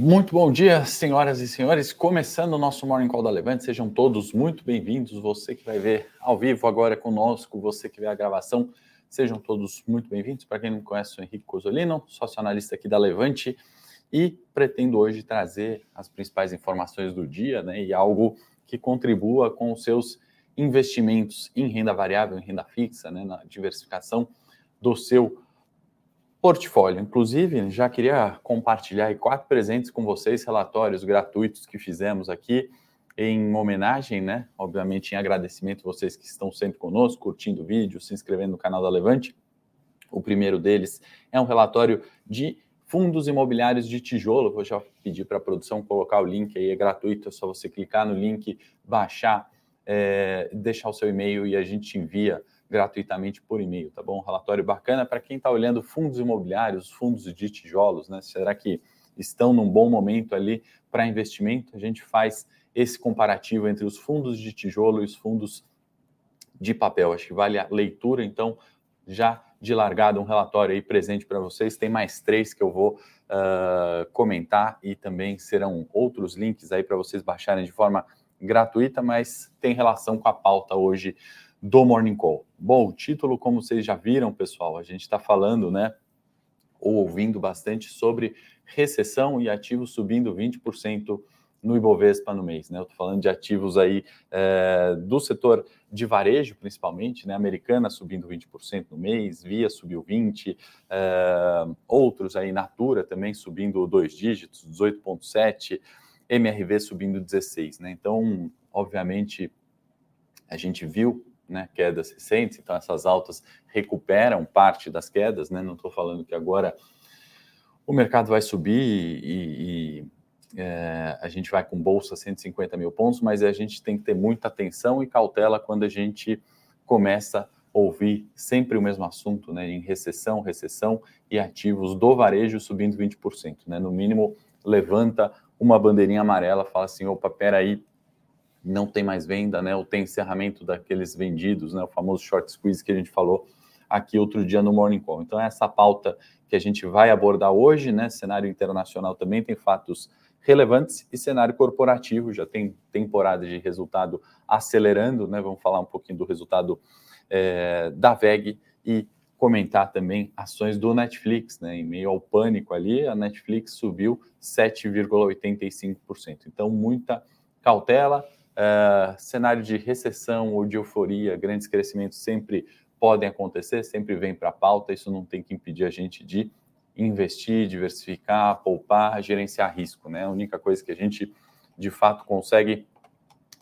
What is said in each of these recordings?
Muito bom dia, senhoras e senhores. Começando o nosso Morning Call da Levante, sejam todos muito bem-vindos. Você que vai ver ao vivo agora conosco, você que vê a gravação, sejam todos muito bem-vindos. Para quem não conhece, sou Henrique Cosolino, sócio analista aqui da Levante e pretendo hoje trazer as principais informações do dia né, e algo que contribua com os seus investimentos em renda variável, em renda fixa, né, na diversificação do seu portfólio. Inclusive, já queria compartilhar quatro presentes com vocês, relatórios gratuitos que fizemos aqui em homenagem, né? Obviamente, em agradecimento a vocês que estão sempre conosco, curtindo o vídeo, se inscrevendo no canal da Levante. O primeiro deles é um relatório de fundos imobiliários de tijolo. Vou já pedir para a produção colocar o link aí, é gratuito, é só você clicar no link, baixar, é, deixar o seu e-mail e a gente envia gratuitamente por e-mail, tá bom? Um relatório bacana para quem está olhando fundos imobiliários, fundos de tijolos, né? Será que estão num bom momento ali para investimento? A gente faz esse comparativo entre os fundos de tijolo e os fundos de papel. Acho que vale a leitura, então, já de largada, um relatório aí presente para vocês. Tem mais três que eu vou uh, comentar e também serão outros links aí para vocês baixarem de forma gratuita, mas tem relação com a pauta hoje do Morning Call. Bom, o título, como vocês já viram, pessoal, a gente está falando, né, ou ouvindo bastante sobre recessão e ativos subindo 20% no Ibovespa no mês, né? Eu estou falando de ativos aí é, do setor de varejo, principalmente, né? Americana subindo 20% no mês, Via subiu 20%, é, outros aí, Natura também subindo dois dígitos, 18,7%, MRV subindo 16%, né? Então, obviamente, a gente viu né, quedas recentes, então essas altas recuperam parte das quedas, né? Não estou falando que agora o mercado vai subir e, e é, a gente vai com bolsa 150 mil pontos, mas a gente tem que ter muita atenção e cautela quando a gente começa a ouvir sempre o mesmo assunto, né? Em recessão, recessão e ativos do varejo subindo 20%, né? No mínimo, levanta uma bandeirinha amarela, fala assim: opa, peraí, não tem mais venda, né? Ou tem encerramento daqueles vendidos, né? O famoso short squeeze que a gente falou aqui outro dia no Morning Call. Então, essa pauta que a gente vai abordar hoje, né? Cenário internacional também tem fatos relevantes e cenário corporativo já tem temporada de resultado acelerando, né? Vamos falar um pouquinho do resultado é, da VEG e comentar também ações do Netflix, né? Em meio ao pânico ali, a Netflix subiu 7,85%. Então, muita cautela Uh, cenário de recessão ou de euforia, grandes crescimentos sempre podem acontecer, sempre vem para a pauta, isso não tem que impedir a gente de investir, diversificar, poupar, gerenciar risco, né? A única coisa que a gente de fato consegue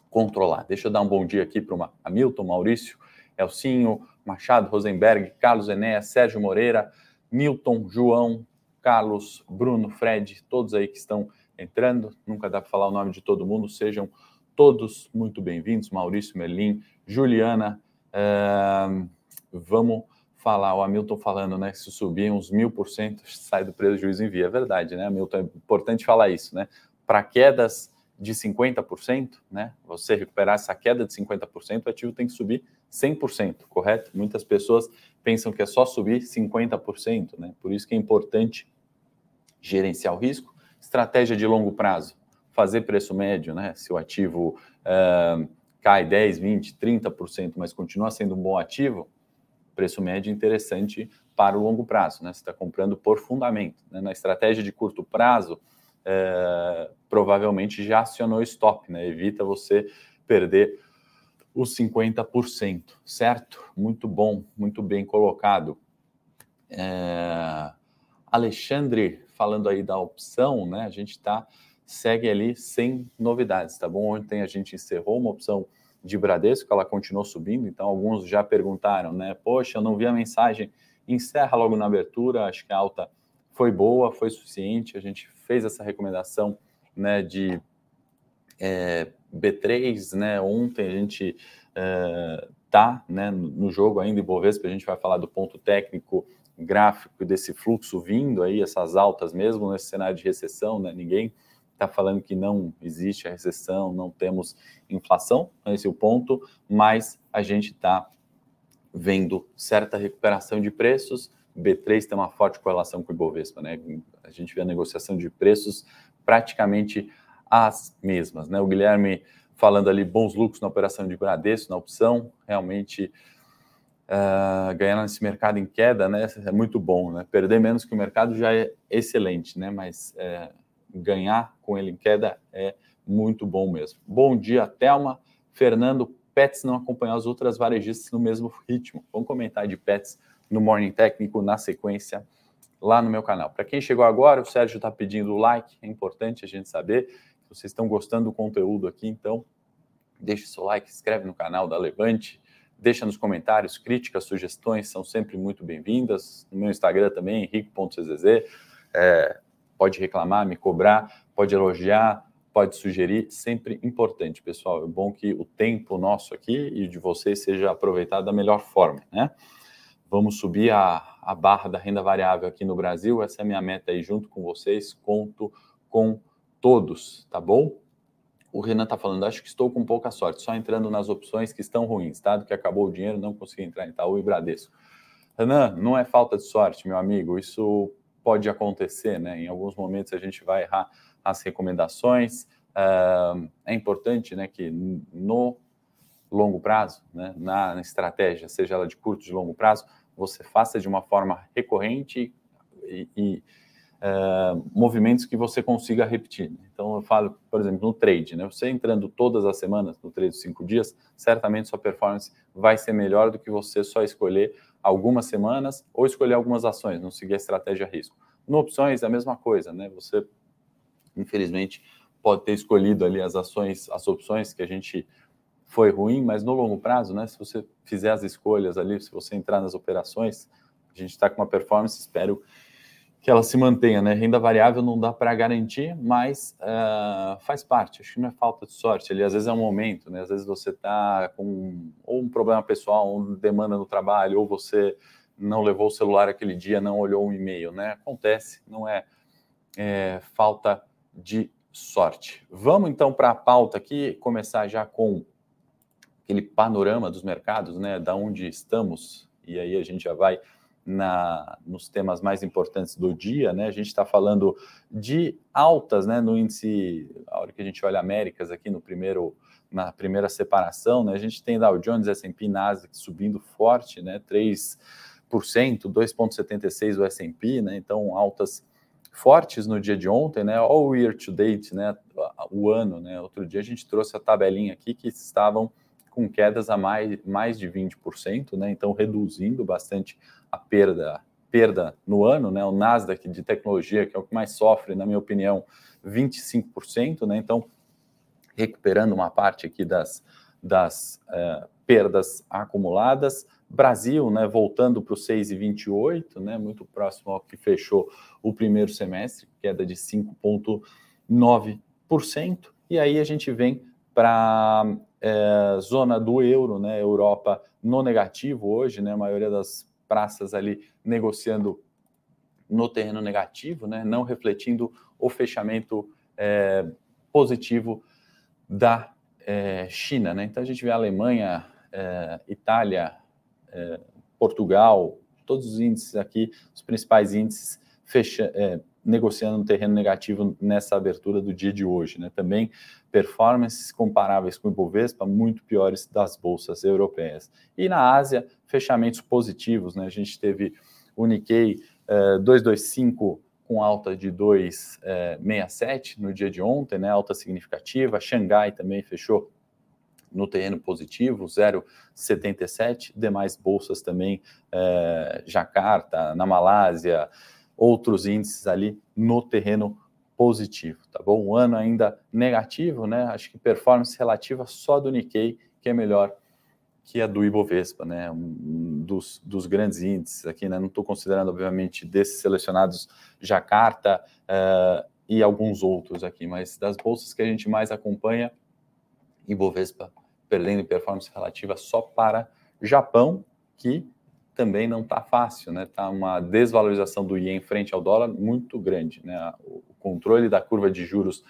controlar. Deixa eu dar um bom dia aqui para o Hamilton, Maurício, Elcinho, Machado, Rosenberg, Carlos Enéas, Sérgio Moreira, Milton, João, Carlos, Bruno, Fred, todos aí que estão entrando. Nunca dá para falar o nome de todo mundo, sejam todos muito bem-vindos. Maurício Merlin, Juliana, uh, vamos falar, o Hamilton falando, né, se subir uns mil por cento, sai do prejuízo em via. É verdade, né, Hamilton? É importante falar isso, né? Para quedas de 50%, né, você recuperar essa queda de 50%, o ativo tem que subir 100%, correto? Muitas pessoas pensam que é só subir 50%, né? Por isso que é importante gerenciar o risco. Estratégia de longo prazo fazer preço médio, né? Se o ativo uh, cai 10, 20, 30%, mas continua sendo um bom ativo, preço médio interessante para o longo prazo, né? Você está comprando por fundamento. Né? Na estratégia de curto prazo, uh, provavelmente já acionou stop, né? Evita você perder os 50%, certo? Muito bom, muito bem colocado. É... Alexandre, falando aí da opção, né? A gente está segue ali sem novidades, tá bom? Ontem a gente encerrou uma opção de Bradesco, ela continuou subindo, então alguns já perguntaram, né? Poxa, eu não vi a mensagem, encerra logo na abertura, acho que a alta foi boa, foi suficiente, a gente fez essa recomendação, né, de é, B3, né, ontem a gente é, tá, né, no jogo ainda em Bovespa, a gente vai falar do ponto técnico gráfico desse fluxo vindo aí, essas altas mesmo nesse cenário de recessão, né, ninguém está falando que não existe a recessão, não temos inflação, esse é o ponto, mas a gente está vendo certa recuperação de preços. B3 tem uma forte correlação com o Ibovespa, né? A gente vê a negociação de preços praticamente as mesmas, né? O Guilherme falando ali bons lucros na operação de Bradesco, na opção, realmente uh, ganhar nesse mercado em queda, né? É muito bom, né? Perder menos que o mercado já é excelente, né? Mas é, ganhar com ele em queda é muito bom mesmo. Bom dia, Thelma. Fernando, Pets não acompanhar as outras varejistas no mesmo ritmo. Vamos comentar de Pets no Morning Técnico na sequência lá no meu canal. Para quem chegou agora, o Sérgio está pedindo o like, é importante a gente saber vocês estão gostando do conteúdo aqui, então deixe seu like, se inscreve no canal da Levante, deixa nos comentários críticas, sugestões, são sempre muito bem-vindas. No meu Instagram também, henrique.czz, é, pode reclamar, me cobrar, pode elogiar, pode sugerir, sempre importante, pessoal. É bom que o tempo nosso aqui e de vocês seja aproveitado da melhor forma, né? Vamos subir a, a barra da renda variável aqui no Brasil, essa é a minha meta aí junto com vocês, conto com todos, tá bom? O Renan está falando, acho que estou com pouca sorte, só entrando nas opções que estão ruins, tá? Do que acabou o dinheiro, não consegui entrar em Itaú e Bradesco. Renan, não é falta de sorte, meu amigo, isso pode acontecer, né? Em alguns momentos a gente vai errar as recomendações. Uh, é importante, né, que no longo prazo, né, na estratégia, seja ela de curto, de longo prazo, você faça de uma forma recorrente e, e uh, movimentos que você consiga repetir. Então, eu falo, por exemplo, no trade, né? Você entrando todas as semanas no trade de cinco dias, certamente sua performance vai ser melhor do que você só escolher algumas semanas ou escolher algumas ações, não seguir a estratégia risco. No opções, é a mesma coisa, né? Você, infelizmente, pode ter escolhido ali as ações, as opções que a gente foi ruim, mas no longo prazo, né? Se você fizer as escolhas ali, se você entrar nas operações, a gente está com uma performance, espero que ela se mantenha, né? Renda variável não dá para garantir, mas uh, faz parte. Acho que não é falta de sorte. Ali, às vezes é um momento, né? Às vezes você está com ou um problema pessoal, ou demanda no trabalho, ou você não levou o celular aquele dia, não olhou um e-mail, né? Acontece, não é, é falta de sorte. Vamos então para a pauta aqui, começar já com aquele panorama dos mercados, né? Da onde estamos, e aí a gente já vai na, nos temas mais importantes do dia, né? A gente está falando de altas, né? No índice, a hora que a gente olha Américas aqui no primeiro, na primeira separação, né? A gente tem Dow Jones, S&P, Nasdaq subindo forte, né? 3%, 2,76 o S&P, né? Então altas fortes no dia de ontem, né? All year to date, né? O ano, né? Outro dia a gente trouxe a tabelinha aqui que estavam com quedas a mais, mais de 20%, né? Então reduzindo bastante a perda, perda no ano, né? O Nasdaq de tecnologia, que é o que mais sofre, na minha opinião, 25%, né? Então, recuperando uma parte aqui das, das é, perdas acumuladas. Brasil, né, voltando para o 6,28, né, muito próximo ao que fechou o primeiro semestre, queda de 5,9%. E aí a gente vem para a é, zona do euro, né, Europa no negativo hoje, né, a maioria das praças ali negociando no terreno negativo, né, não refletindo o fechamento é, positivo da é, China. Né? Então a gente vê a Alemanha, é, Itália, é, Portugal, todos os índices aqui, os principais índices fecha, é, negociando no terreno negativo nessa abertura do dia de hoje. Né? Também performances comparáveis com o Ibovespa, muito piores das bolsas europeias. E na Ásia, fechamentos positivos. Né? A gente teve o Nikkei eh, 225 com alta de 2,67 no dia de ontem, né? alta significativa. Xangai também fechou no terreno positivo, 0,77. Demais bolsas também, eh, Jacarta, na Malásia, outros índices ali no terreno positivo, tá bom? Um ano ainda negativo, né? Acho que performance relativa só do Nikkei, que é melhor que a do Ibovespa, né? Um dos, dos grandes índices aqui, né? Não estou considerando, obviamente, desses selecionados Jacarta uh, e alguns outros aqui, mas das bolsas que a gente mais acompanha, Ibovespa perdendo performance relativa só para Japão, que também não está fácil, né? Está uma desvalorização do ien frente ao dólar muito grande, né? O controle da curva de juros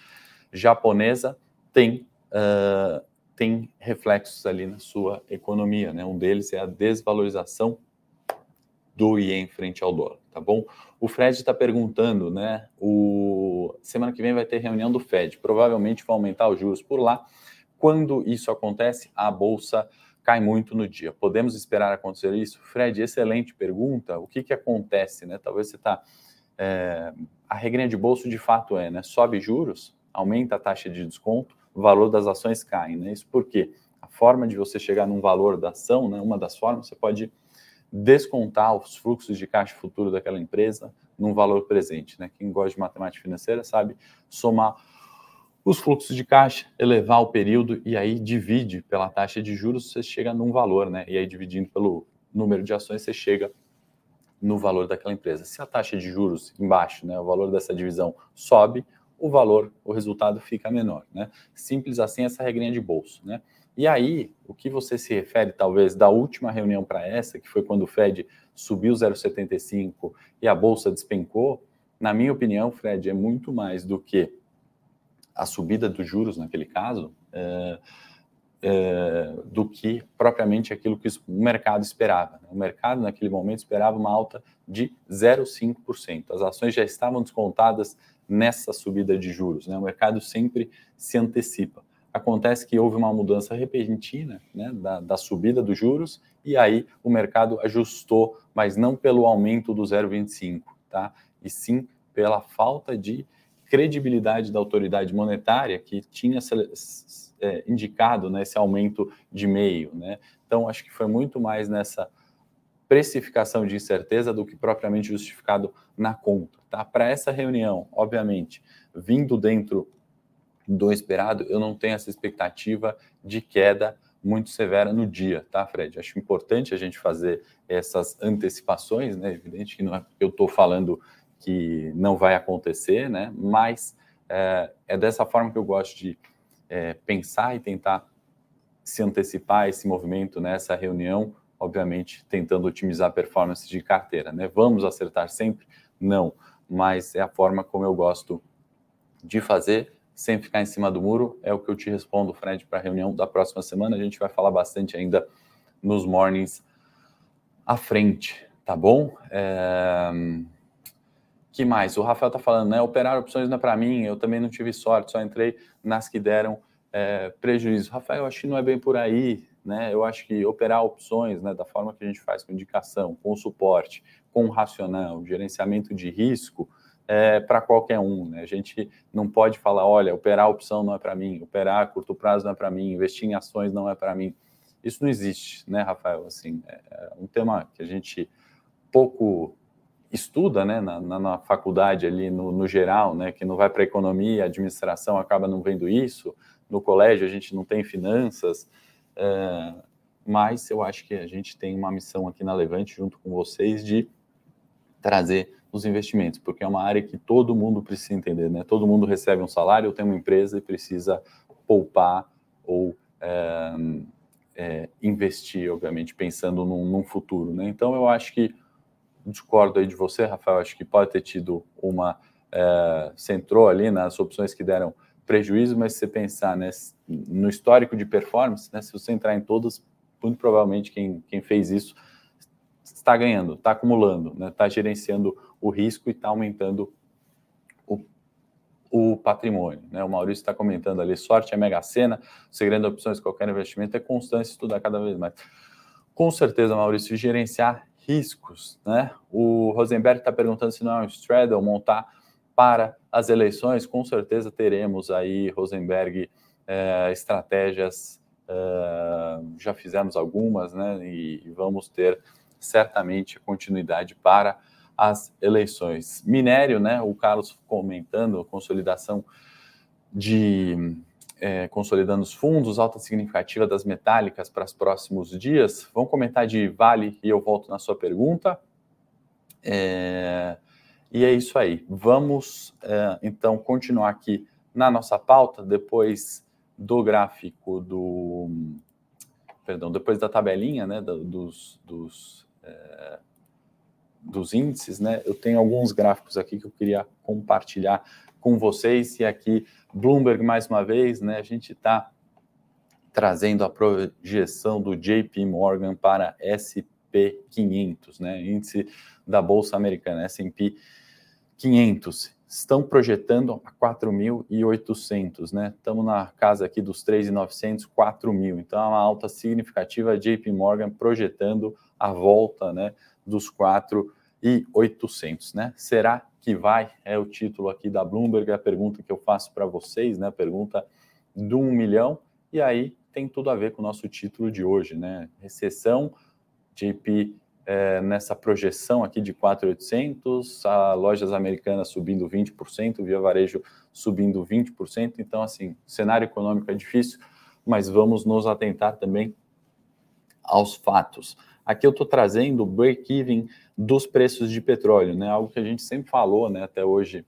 japonesa tem uh, tem reflexos ali na sua economia, né? Um deles é a desvalorização do ien frente ao dólar, tá bom? O Fred está perguntando, né? O semana que vem vai ter reunião do Fed, provavelmente vai aumentar os juros por lá. Quando isso acontece, a bolsa cai muito no dia. Podemos esperar acontecer isso? Fred, excelente pergunta. O que, que acontece? Né? Talvez você está. É, a regrinha de bolso de fato é, né? Sobe juros, aumenta a taxa de desconto, o valor das ações cai. Né? Isso porque a forma de você chegar num valor da ação, né? uma das formas, você pode descontar os fluxos de caixa futuro daquela empresa num valor presente. Né? Quem gosta de matemática financeira sabe somar os fluxos de caixa, elevar o período e aí divide pela taxa de juros, você chega num valor, né? E aí dividindo pelo número de ações, você chega no valor daquela empresa. Se a taxa de juros embaixo, né, o valor dessa divisão sobe, o valor, o resultado fica menor, né? Simples assim essa regrinha de bolso, né? E aí, o que você se refere talvez da última reunião para essa, que foi quando o Fed subiu 0,75 e a bolsa despencou, na minha opinião, Fred, é muito mais do que a subida dos juros naquele caso é, é, do que propriamente aquilo que o mercado esperava. Né? O mercado naquele momento esperava uma alta de 0,5%. As ações já estavam descontadas nessa subida de juros. Né? O mercado sempre se antecipa. Acontece que houve uma mudança repentina né, da, da subida dos juros e aí o mercado ajustou, mas não pelo aumento do 0,25, tá? E sim pela falta de credibilidade da autoridade monetária que tinha é, indicado né, esse aumento de meio. Né? Então, acho que foi muito mais nessa precificação de incerteza do que propriamente justificado na conta. Tá? Para essa reunião, obviamente, vindo dentro do esperado, eu não tenho essa expectativa de queda muito severa no dia, tá, Fred? Acho importante a gente fazer essas antecipações, né? Evidente que não é porque eu estou falando que não vai acontecer, né? Mas é, é dessa forma que eu gosto de é, pensar e tentar se antecipar esse movimento nessa reunião, obviamente tentando otimizar a performance de carteira, né? Vamos acertar sempre? Não, mas é a forma como eu gosto de fazer, sem ficar em cima do muro, é o que eu te respondo, Fred, para a reunião da próxima semana. A gente vai falar bastante ainda nos mornings à frente, tá bom? É que mais? O Rafael está falando, né? Operar opções não é para mim, eu também não tive sorte, só entrei nas que deram é, prejuízo. Rafael, acho que não é bem por aí, né? Eu acho que operar opções, né, da forma que a gente faz com indicação, com suporte, com racional, gerenciamento de risco, é para qualquer um, né? A gente não pode falar, olha, operar opção não é para mim, operar a curto prazo não é para mim, investir em ações não é para mim. Isso não existe, né, Rafael? Assim, é, é um tema que a gente pouco estuda né, na, na, faculdade ali no, no, geral, né, que não vai para economia, administração acaba não vendo isso, no colégio a gente não tem finanças, é, mas eu acho que a gente tem uma missão aqui na Levante, junto com vocês, de trazer os investimentos, porque é uma área que todo mundo precisa entender, né? Todo mundo recebe um salário, tem uma empresa e precisa poupar ou é, é, investir, obviamente, pensando num, num futuro, né? Então eu acho que discordo aí de você, Rafael, acho que pode ter tido uma. É, você entrou ali nas opções que deram prejuízo, mas se você pensar né, no histórico de performance, né, se você entrar em todas, muito provavelmente quem, quem fez isso está ganhando, está acumulando, está né, gerenciando o risco e está aumentando o, o patrimônio. Né? O Maurício está comentando ali, sorte é mega cena, segredo de opções qualquer investimento é constância estudar cada vez mais. Com certeza, Maurício, gerenciar riscos, né? O Rosenberg está perguntando se não é um straddle montar para as eleições. Com certeza teremos aí, Rosenberg, é, estratégias, é, já fizemos algumas, né? E, vamos ter certamente continuidade para as eleições. Minério, né? O Carlos comentando, consolidação de é, consolidando os fundos, alta significativa das metálicas para os próximos dias. Vamos comentar de Vale e eu volto na sua pergunta. É, e é isso aí. Vamos é, então continuar aqui na nossa pauta, depois do gráfico do. Perdão, depois da tabelinha né, dos, dos, é, dos índices, né? Eu tenho alguns gráficos aqui que eu queria compartilhar com vocês e aqui Bloomberg mais uma vez, né? A gente está trazendo a projeção do JP Morgan para SP 500, né? Índice da bolsa americana S&P 500. Estão projetando a 4.800, né? Estamos na casa aqui dos 3.900, 4.000. Então, é uma alta significativa. JP Morgan projetando a volta, né, dos 4.800, né? Será que vai? É o título aqui da Bloomberg, a pergunta que eu faço para vocês, né? A pergunta do 1 milhão. E aí tem tudo a ver com o nosso título de hoje, né? Recessão, JP é, nessa projeção aqui de 4,800, a lojas americanas subindo 20%, via varejo subindo 20%. Então, assim, cenário econômico é difícil, mas vamos nos atentar também aos fatos. Aqui eu estou trazendo o break-even dos preços de petróleo, né? Algo que a gente sempre falou, né? Até hoje,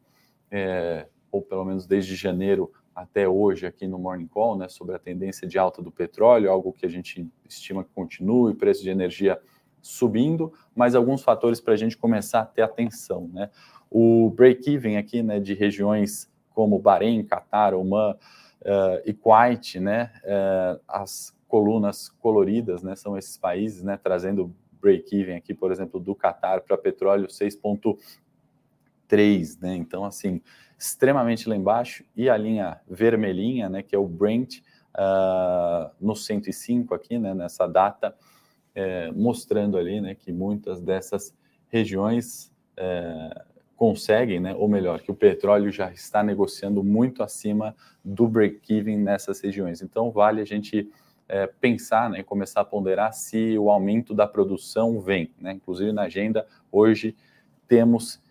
é, ou pelo menos desde janeiro até hoje aqui no Morning Call, né? Sobre a tendência de alta do petróleo, algo que a gente estima que continue, preço de energia subindo, mas alguns fatores para a gente começar a ter atenção, né? O break-even aqui, né, de regiões como Bahrein, Catar, Oman uh, e Kuwait, né, uh, as colunas coloridas, né, são esses países, né, trazendo break-even aqui, por exemplo, do Catar para petróleo 6.3, né? Então, assim, extremamente lá embaixo e a linha vermelhinha, né, que é o Brent uh, no 105 aqui, né, nessa data é, mostrando ali né, que muitas dessas regiões é, conseguem, né, ou melhor, que o petróleo já está negociando muito acima do break-even nessas regiões. Então, vale a gente é, pensar, né, começar a ponderar se o aumento da produção vem. Né? Inclusive, na agenda, hoje temos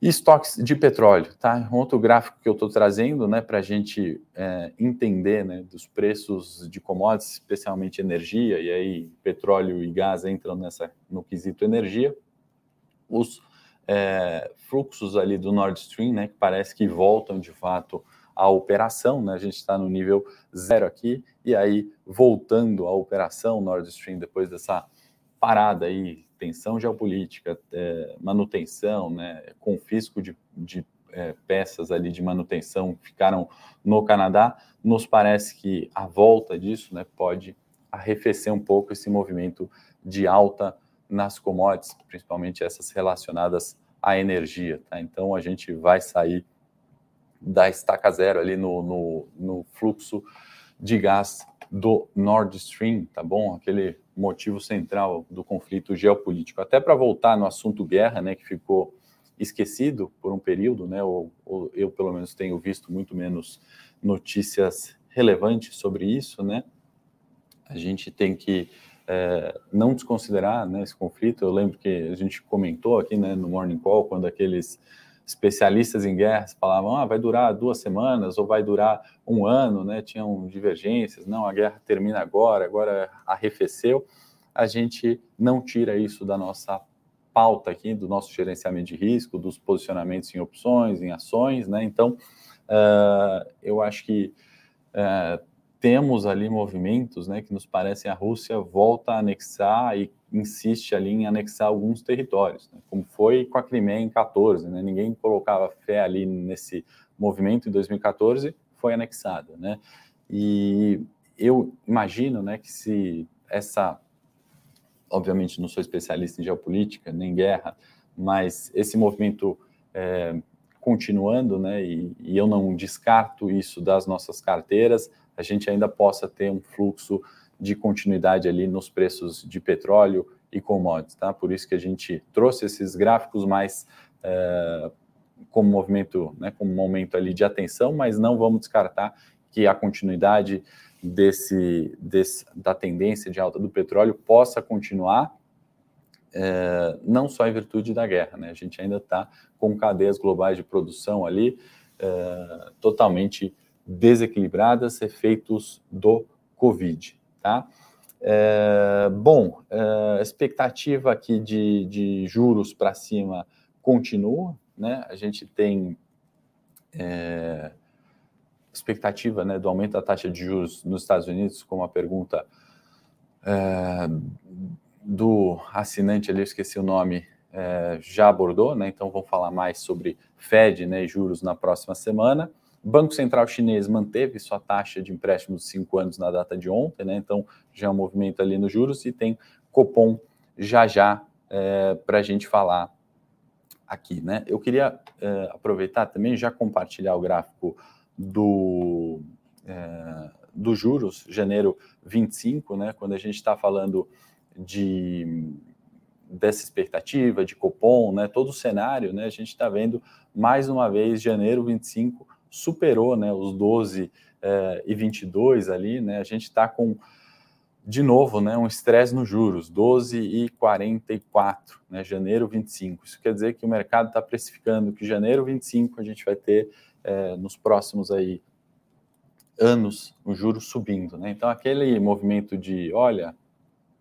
e estoques de petróleo, tá? Outro gráfico que eu estou trazendo, né, para a gente é, entender, né, dos preços de commodities, especialmente energia, e aí petróleo e gás entram nessa no quesito energia, os é, fluxos ali do Nord Stream, né, que parece que voltam de fato à operação, né? A gente está no nível zero aqui e aí voltando à operação Nord Stream depois dessa parada aí tensão geopolítica, é, manutenção, né, confisco de, de é, peças ali de manutenção ficaram no Canadá, nos parece que a volta disso né, pode arrefecer um pouco esse movimento de alta nas commodities, principalmente essas relacionadas à energia. Tá? Então a gente vai sair da estaca zero ali no, no, no fluxo de gás do Nord Stream, tá bom? Aquele motivo central do conflito geopolítico. Até para voltar no assunto guerra, né, que ficou esquecido por um período, né, ou, ou, eu pelo menos tenho visto muito menos notícias relevantes sobre isso, né? A gente tem que é, não desconsiderar né, esse conflito. Eu lembro que a gente comentou aqui né, no Morning Call, quando aqueles especialistas em guerras falavam, ah, vai durar duas semanas ou vai durar um ano, né? Tinham divergências, não, a guerra termina agora, agora arrefeceu. A gente não tira isso da nossa pauta aqui, do nosso gerenciamento de risco, dos posicionamentos em opções, em ações, né? Então, uh, eu acho que uh, temos ali movimentos, né, que nos parecem a Rússia volta a anexar e insiste ali em anexar alguns territórios, né? como foi com a Crimeia em 14, né? Ninguém colocava fé ali nesse movimento em 2014, foi anexada, né? E eu imagino, né, que se essa, obviamente não sou especialista em geopolítica nem guerra, mas esse movimento é, continuando, né, e, e eu não descarto isso das nossas carteiras, a gente ainda possa ter um fluxo de continuidade ali nos preços de petróleo e commodities, tá? Por isso que a gente trouxe esses gráficos mais é, como movimento, né, como momento ali de atenção, mas não vamos descartar que a continuidade desse, desse da tendência de alta do petróleo possa continuar, é, não só em virtude da guerra, né? A gente ainda está com cadeias globais de produção ali é, totalmente desequilibradas, efeitos do Covid. Tá? É, bom, é, expectativa aqui de, de juros para cima continua, né? A gente tem é, expectativa né, do aumento da taxa de juros nos Estados Unidos, como a pergunta é, do assinante ali, eu esqueci o nome, é, já abordou, né? Então vamos falar mais sobre Fed né, e juros na próxima semana. Banco Central Chinês manteve sua taxa de empréstimo de 5 anos na data de ontem, né? Então já é um movimento ali nos juros e tem Copom já já é, para a gente falar aqui, né? Eu queria uh, aproveitar também já compartilhar o gráfico do, uh, do juros, janeiro 25, né? Quando a gente está falando de dessa expectativa de Copom, né? Todo o cenário, né? A gente está vendo mais uma vez janeiro 25 superou, né? Os 12 uh, e 22 ali, né? A gente está com de novo, né, um estresse nos juros, 12 e 44, né, janeiro 25. Isso quer dizer que o mercado está precificando que janeiro 25 a gente vai ter é, nos próximos aí anos os juros subindo, né? Então aquele movimento de, olha,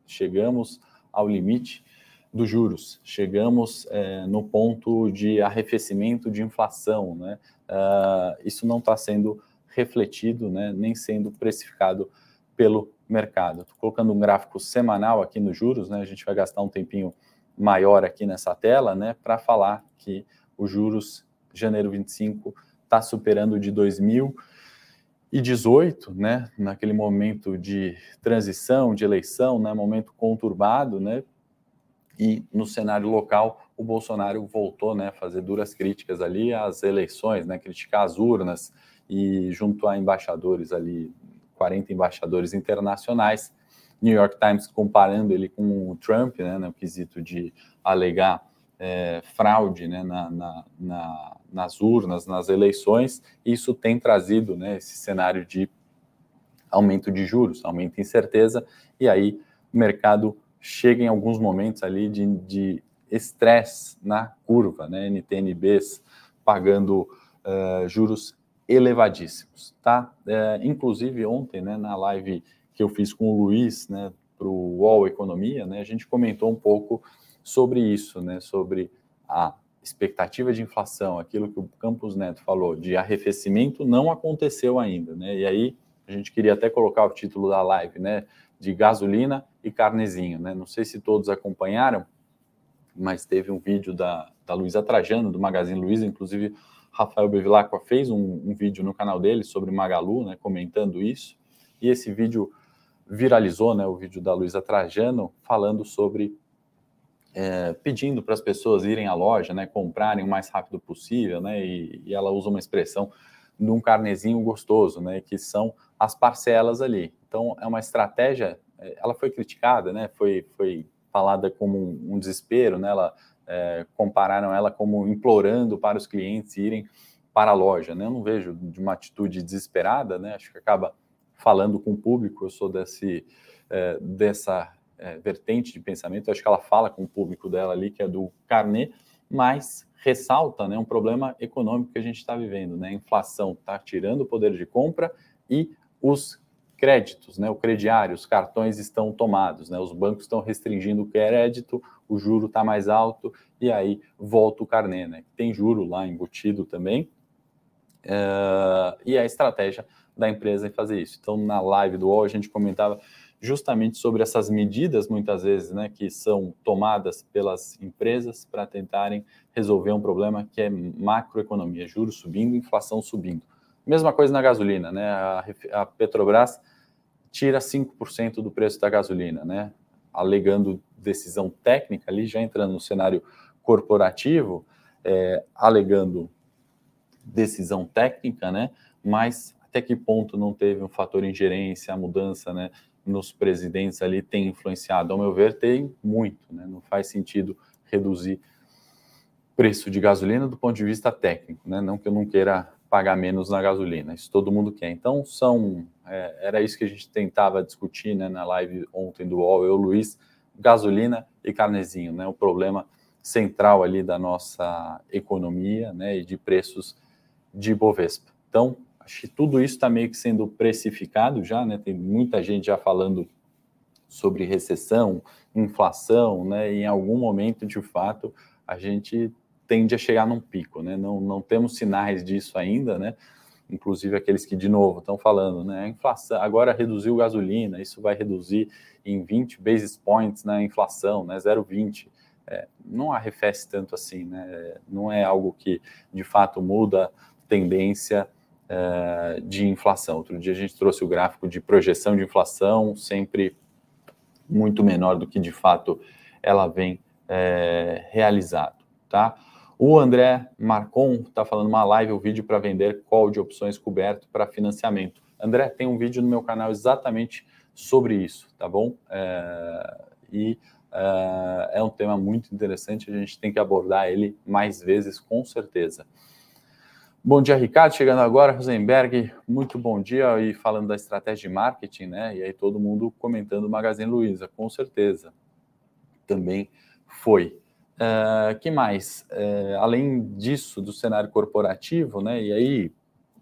chegamos ao limite dos juros, chegamos é, no ponto de arrefecimento de inflação, né? Uh, isso não está sendo refletido, né, nem sendo precificado pelo mercado. Estou colocando um gráfico semanal aqui nos juros, né? A gente vai gastar um tempinho maior aqui nessa tela, né, para falar que os juros janeiro 25 está superando de 2018, né, naquele momento de transição, de eleição, né, momento conturbado, né, e no cenário local o Bolsonaro voltou, né, a fazer duras críticas ali às eleições, né, criticar as urnas e junto a embaixadores ali 40 embaixadores internacionais. New York Times comparando ele com o Trump, né, no quesito de alegar é, fraude né, na, na, na, nas urnas, nas eleições, isso tem trazido né, esse cenário de aumento de juros, aumento de incerteza, e aí o mercado chega em alguns momentos ali de estresse na curva, né, NTNBs pagando uh, juros elevadíssimos, tá? É, inclusive ontem, né, na live que eu fiz com o Luiz, né, para o UOL Economia, né, a gente comentou um pouco sobre isso, né, sobre a expectativa de inflação, aquilo que o Campos Neto falou, de arrefecimento não aconteceu ainda, né? E aí a gente queria até colocar o título da live, né, de gasolina e carnezinho, né? Não sei se todos acompanharam, mas teve um vídeo da, da Luísa Trajano, do Magazine Luiza, inclusive Rafael Bevilacqua fez um, um, vídeo no canal dele sobre Magalu, né, comentando isso, e esse vídeo viralizou, né, o vídeo da Luísa Trajano, falando sobre, é, pedindo para as pessoas irem à loja, né, comprarem o mais rápido possível, né, e, e ela usa uma expressão num carnezinho gostoso, né, que são as parcelas ali. Então, é uma estratégia, ela foi criticada, né, foi, foi falada como um, um desespero, né, ela é, compararam ela como implorando para os clientes irem para a loja. Né? Eu não vejo de uma atitude desesperada, né? acho que acaba falando com o público. Eu sou desse, é, dessa é, vertente de pensamento, acho que ela fala com o público dela ali, que é do carnê, mas ressalta né, um problema econômico que a gente está vivendo. Né? A inflação está tirando o poder de compra e os créditos, né, o crediário, os cartões estão tomados, né, os bancos estão restringindo o crédito, o juro está mais alto e aí volta o carnê, né, tem juro lá embutido também, uh, e a estratégia da empresa em fazer isso. Então, na live do UOL, a gente comentava justamente sobre essas medidas, muitas vezes, né, que são tomadas pelas empresas para tentarem resolver um problema que é macroeconomia, juros subindo, inflação subindo. Mesma coisa na gasolina, né? A, a Petrobras tira 5% do preço da gasolina, né? Alegando decisão técnica ali, já entrando no cenário corporativo, é, alegando decisão técnica, né? Mas até que ponto não teve um fator ingerência, a mudança, né? Nos presidentes ali tem influenciado? Ao meu ver, tem muito, né? Não faz sentido reduzir preço de gasolina do ponto de vista técnico, né? Não que eu não queira pagar menos na gasolina, isso todo mundo quer. Então, são, é, era isso que a gente tentava discutir né, na live ontem do UOL, eu, Luiz, gasolina e carnezinho, né, o problema central ali da nossa economia né, e de preços de Bovespa. Então, acho que tudo isso está meio que sendo precificado já, né, tem muita gente já falando sobre recessão, inflação, né, em algum momento, de fato, a gente tende a chegar num pico, né? Não, não temos sinais disso ainda, né? Inclusive aqueles que, de novo, estão falando, né? A inflação, agora reduziu gasolina, isso vai reduzir em 20 basis points na inflação, né? 0,20. É, não arrefece tanto assim, né? Não é algo que, de fato, muda tendência é, de inflação. Outro dia a gente trouxe o gráfico de projeção de inflação, sempre muito menor do que, de fato, ela vem é, realizado, tá? O André Marcon está falando uma live ou vídeo para vender call de opções coberto para financiamento. André, tem um vídeo no meu canal exatamente sobre isso, tá bom? É, e é, é um tema muito interessante, a gente tem que abordar ele mais vezes, com certeza. Bom dia, Ricardo. Chegando agora, Rosenberg, muito bom dia. E falando da estratégia de marketing, né? E aí todo mundo comentando Magazine Luiza, com certeza. Também foi. Uh, que mais? Uh, além disso, do cenário corporativo, né? E aí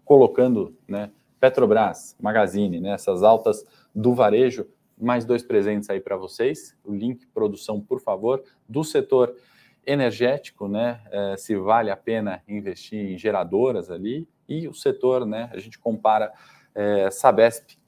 colocando, né? Petrobras, Magazine, né? Essas altas do varejo, mais dois presentes aí para vocês. O link produção, por favor, do setor energético, né? É, se vale a pena investir em geradoras ali e o setor, né? A gente compara é, Sabesp,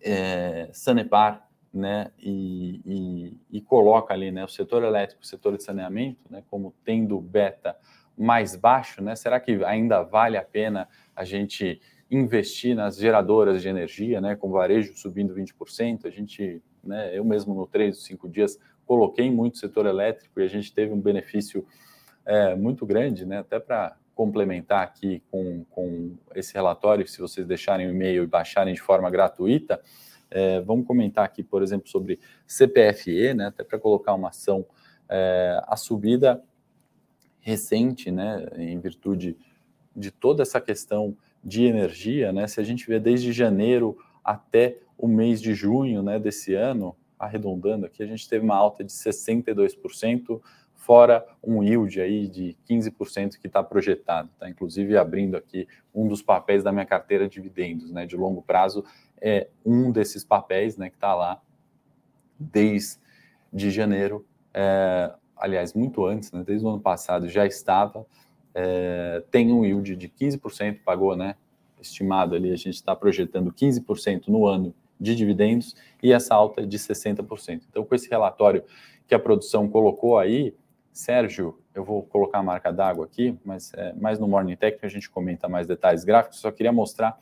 é, Sanepar, né? E, e, e, coloca ali, né? O setor elétrico, o setor de saneamento, né? Como tendo beta mais baixo, né? Será que ainda vale a pena a gente investir nas geradoras de energia, né? Com varejo subindo 20%, a gente, né? Eu mesmo no 3 ou 5 dias coloquei muito setor elétrico e a gente teve um benefício é, muito grande, né? Até para complementar aqui com, com esse relatório, se vocês deixarem o e-mail e baixarem de forma gratuita, é, vamos comentar aqui, por exemplo, sobre CPFE, né? Até para colocar uma ação, é, a subida recente, né? Em virtude de toda essa questão de energia, né? Se a gente vê desde janeiro até o mês de junho, né? Desse ano, arredondando aqui, a gente teve uma alta de 62%, fora um yield aí de 15% que está projetado. Tá? Inclusive, abrindo aqui um dos papéis da minha carteira de dividendos, né, de longo prazo, é um desses papéis né, que está lá desde janeiro, é, aliás, muito antes, né, desde o ano passado já estava, é, tem um yield de 15%, pagou, né, estimado ali, a gente está projetando 15% no ano de dividendos e essa alta de 60%. Então, com esse relatório que a produção colocou aí, Sérgio, eu vou colocar a marca d'água aqui, mas é, mais no Morning Tech a gente comenta mais detalhes gráficos. Só queria mostrar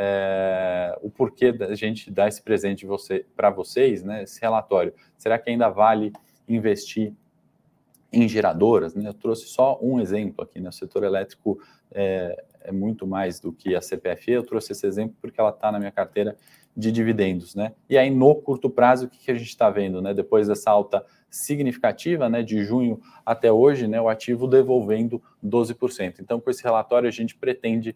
é, o porquê da gente dar esse presente você, para vocês, né? Esse relatório. Será que ainda vale investir em geradoras? Né? Eu trouxe só um exemplo aqui. Né? O setor elétrico é, é muito mais do que a CPFE. Eu trouxe esse exemplo porque ela está na minha carteira de dividendos, né? E aí no curto prazo o que, que a gente está vendo, né? Depois dessa alta significativa, né, de junho até hoje, né, o ativo devolvendo 12%. Então, com esse relatório a gente pretende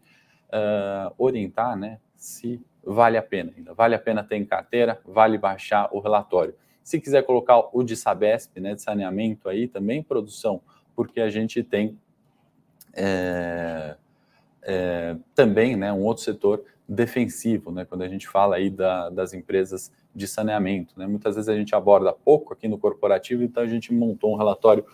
uh, orientar, né, se vale a pena ainda, vale a pena ter em carteira, vale baixar o relatório. Se quiser colocar o de Sabesp, né, de saneamento aí também produção, porque a gente tem é, é, também, né, um outro setor defensivo, né, quando a gente fala aí da, das empresas de saneamento. Né? Muitas vezes a gente aborda pouco aqui no corporativo, então a gente montou um relatório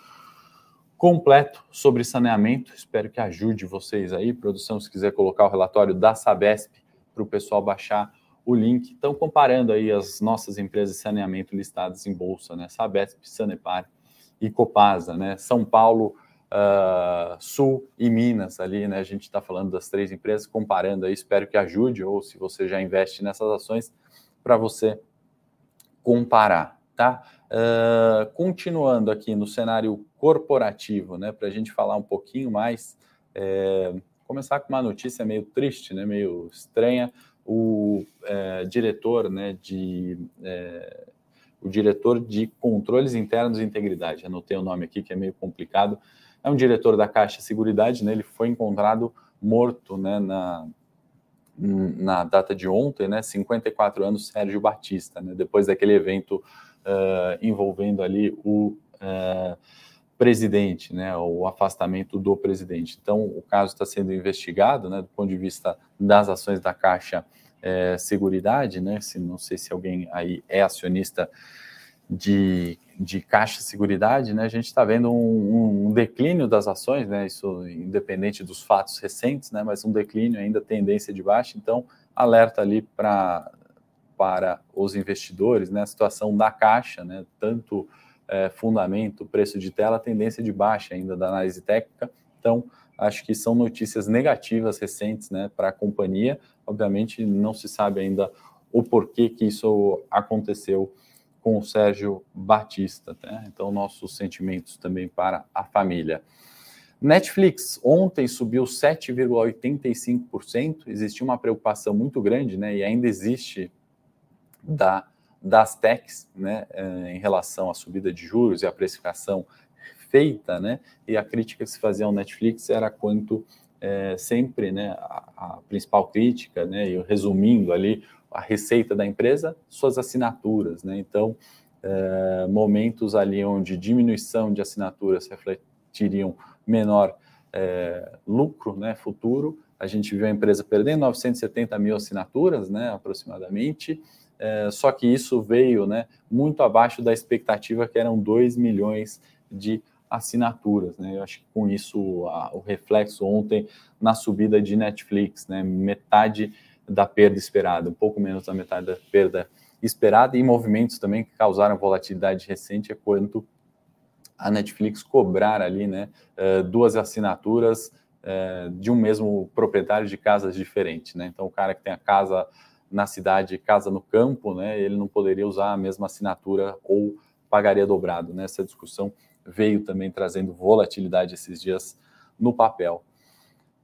completo sobre saneamento. Espero que ajude vocês aí, produção, se quiser colocar o relatório da Sabesp para o pessoal baixar o link. Então, comparando aí as nossas empresas de saneamento listadas em bolsa, né? Sabesp, Sanepar e Copasa, né? São Paulo, uh, Sul e Minas ali, né? A gente está falando das três empresas, comparando aí, espero que ajude, ou se você já investe nessas ações, para você comparar, tá? Uh, continuando aqui no cenário corporativo, né? Para a gente falar um pouquinho mais, é, começar com uma notícia meio triste, né? Meio estranha. O é, diretor, né? De é, o diretor de controles internos e integridade. Anotei o nome aqui que é meio complicado é um diretor da Caixa Seguridade, né? Ele foi encontrado morto, né? Na, na data de ontem, né? 54 anos, Sérgio Batista, né? Depois daquele evento uh, envolvendo ali o uh, presidente, né? O afastamento do presidente. Então, o caso está sendo investigado, né? Do ponto de vista das ações da Caixa é, Seguridade, né? Se, não sei se alguém aí é acionista de, de caixa de seguridade, né, a gente está vendo um, um, declínio das ações, né, isso independente dos fatos recentes, né, mas um declínio ainda, tendência de baixa, então alerta ali para para os investidores, né, a situação da caixa, né, tanto é, fundamento, preço de tela, tendência de baixa ainda da análise técnica, então acho que são notícias negativas recentes, né, para a companhia, obviamente não se sabe ainda o porquê que isso aconteceu, com o Sérgio Batista. Né? Então, nossos sentimentos também para a família. Netflix ontem subiu 7,85%. Existiu uma preocupação muito grande, né? E ainda existe da, das techs, né? Eh, em relação à subida de juros e à precificação feita, né? E a crítica que se fazia ao Netflix era quanto é, sempre, né? A, a, principal crítica, né? E resumindo ali a receita da empresa, suas assinaturas, né? Então, é, momentos ali onde diminuição de assinaturas refletiriam menor é, lucro, né? Futuro, a gente viu a empresa perdendo 970 mil assinaturas, né? Aproximadamente. É, só que isso veio né, muito abaixo da expectativa, que eram 2 milhões de assinaturas. Né? Eu acho que com isso a, o reflexo ontem na subida de Netflix, né? metade da perda esperada, um pouco menos da metade da perda esperada, e movimentos também que causaram volatilidade recente é quanto a Netflix cobrar ali né, eh, duas assinaturas eh, de um mesmo proprietário de casas diferentes. Né? Então, o cara que tem a casa na cidade, casa no campo, né, ele não poderia usar a mesma assinatura ou pagaria dobrado. Né? Essa discussão veio também trazendo volatilidade esses dias no papel.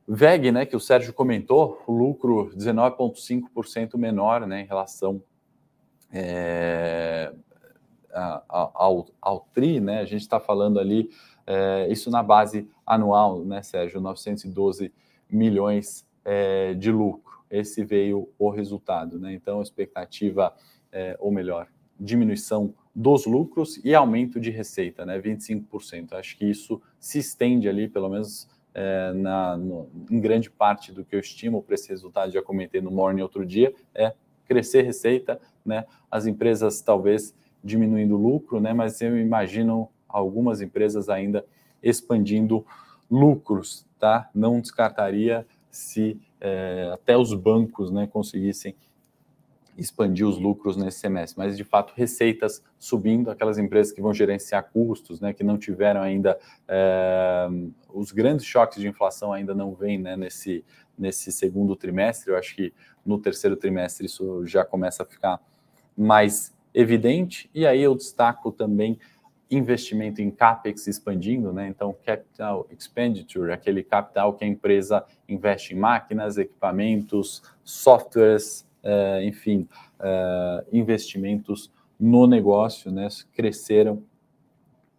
VEG, né, que o Sérgio comentou, lucro 19,5% menor né, em relação é, ao, ao, TRI, né, a gente está falando ali, é, isso na base anual, né, Sérgio, 912 milhões é, de lucro. Esse veio o resultado, né, então expectativa, é, ou melhor, diminuição dos lucros e aumento de receita, né, 25%. Acho que isso se estende ali, pelo menos é, na, no, em grande parte do que eu estimo para esse resultado, já comentei no Morning outro dia, é crescer receita, né, as empresas talvez diminuindo lucro, né, mas eu imagino algumas empresas ainda expandindo lucros, tá? Não descartaria se é, até os bancos né, conseguissem expandir os lucros nesse semestre, mas de fato receitas subindo, aquelas empresas que vão gerenciar custos, né, que não tiveram ainda é, os grandes choques de inflação ainda não vêm né, nesse, nesse segundo trimestre. Eu acho que no terceiro trimestre isso já começa a ficar mais evidente. E aí eu destaco também investimento em capex expandindo, né? Então, capital expenditure, aquele capital que a empresa investe em máquinas, equipamentos, softwares, uh, enfim, uh, investimentos no negócio, né? Cresceram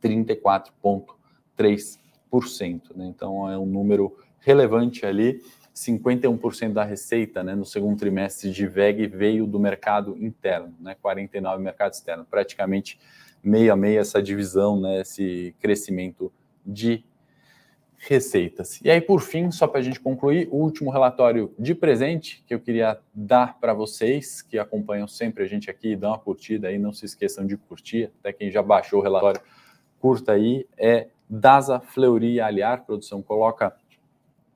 34,3%, né? Então, é um número relevante ali. 51% da receita né, no segundo trimestre de VEG veio do mercado interno, né, 49% mercado externo, praticamente meia a meia essa divisão, né, esse crescimento de receitas. E aí, por fim, só para a gente concluir, o último relatório de presente que eu queria dar para vocês que acompanham sempre a gente aqui, dão uma curtida aí, não se esqueçam de curtir, até quem já baixou o relatório, curta aí, é Dasa Fleury Aliar, produção coloca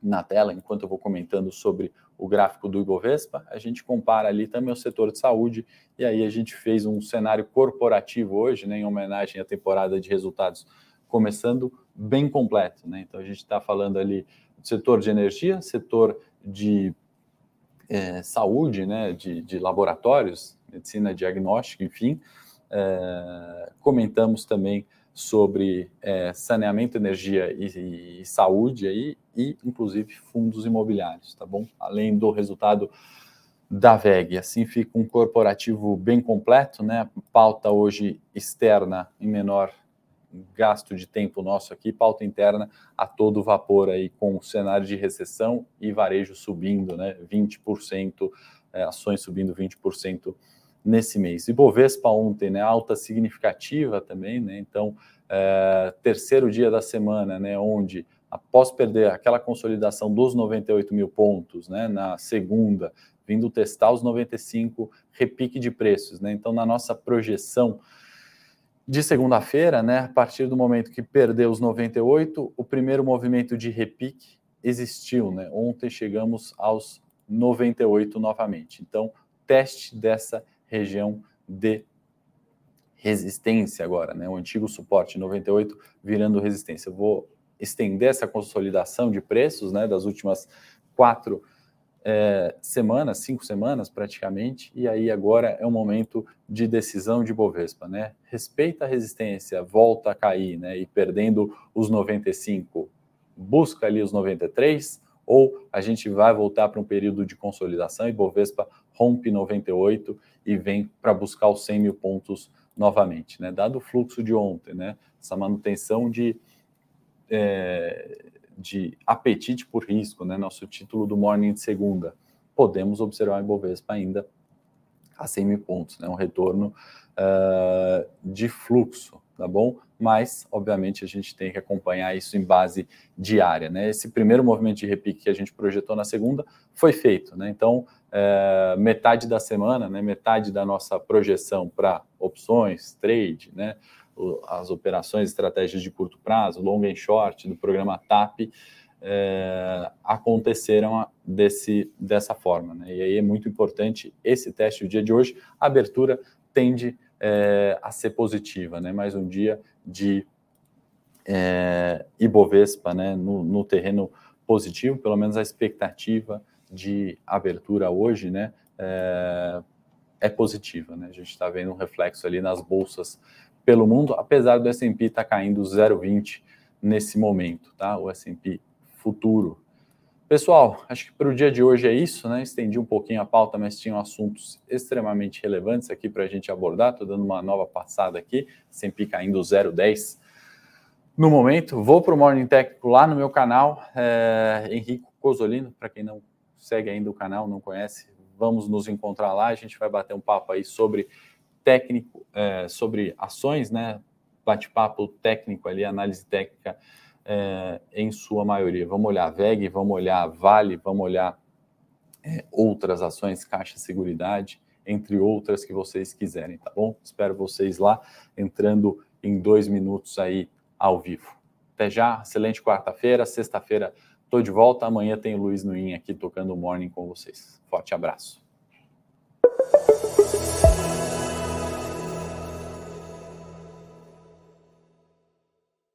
na tela, enquanto eu vou comentando sobre o gráfico do Ibovespa, a gente compara ali também o setor de saúde, e aí a gente fez um cenário corporativo hoje, né, em homenagem à temporada de resultados começando bem completo. Né? Então a gente está falando ali do setor de energia, setor de é, saúde, né, de, de, laboratórios, medicina diagnóstica, enfim. É, comentamos também sobre é, saneamento, energia e, e, saúde aí, e inclusive fundos imobiliários, tá bom? Além do resultado da VEG. Assim fica um corporativo bem completo, né? Pauta hoje externa em menor gasto de tempo nosso aqui, pauta interna a todo vapor aí com o cenário de recessão e varejo subindo, né? 20%, é, ações subindo 20% nesse mês. E Bovespa ontem, né, alta significativa também, né, então, é, terceiro dia da semana, né, onde após perder aquela consolidação dos 98 mil pontos, né, na segunda, vindo testar os 95, repique de preços, né, então na nossa projeção de segunda-feira, né, a partir do momento que perdeu os 98, o primeiro movimento de repique existiu, né, ontem chegamos aos 98 novamente, então teste dessa região de resistência agora, né? O antigo suporte 98 virando resistência. Eu vou estender essa consolidação de preços, né? Das últimas quatro é, semanas, cinco semanas praticamente, e aí agora é um momento de decisão de Bovespa, né? Respeita a resistência, volta a cair, né? E perdendo os 95, busca ali os 93 ou a gente vai voltar para um período de consolidação e Bovespa rompe 98 e vem para buscar os 100 mil pontos novamente, né? Dado o fluxo de ontem, né? Essa manutenção de, é, de apetite por risco, né? Nosso título do morning de segunda, podemos observar em Bovespa ainda a 100 mil pontos, né? Um retorno uh, de fluxo, tá bom? Mas, obviamente, a gente tem que acompanhar isso em base diária, né? Esse primeiro movimento de repique que a gente projetou na segunda foi feito, né? Então, é, metade da semana, né? Metade da nossa projeção para opções, trade, né? As operações, estratégias de curto prazo, long and short do programa TAP, é, aconteceram desse, dessa forma. Né? E aí é muito importante esse teste do dia de hoje. A abertura tende é, a ser positiva, né? Mais um dia de é, Ibovespa, né? No, no, terreno positivo, pelo menos a expectativa de abertura hoje, né? É, é positiva, né? A gente está vendo um reflexo ali nas bolsas pelo mundo, apesar do S&P estar tá caindo 0,20 nesse momento, tá? O S&P futuro Pessoal, acho que para o dia de hoje é isso, né? Estendi um pouquinho a pauta, mas tinham assuntos extremamente relevantes aqui para a gente abordar. Estou dando uma nova passada aqui, sempre caindo 0,10 no momento. Vou para o Morning Técnico lá no meu canal, é, Henrico Cosolino, para quem não segue ainda o canal, não conhece, vamos nos encontrar lá. A gente vai bater um papo aí sobre técnico, é, sobre ações, né? Bate-papo técnico ali, análise técnica é, em sua maioria. Vamos olhar VEG, vamos olhar Vale, vamos olhar é, outras ações, Caixa Seguridade, entre outras que vocês quiserem, tá bom? Espero vocês lá, entrando em dois minutos aí ao vivo. Até já, excelente quarta-feira, sexta-feira estou de volta, amanhã tem o Luiz Nuin aqui tocando o Morning com vocês. Forte abraço.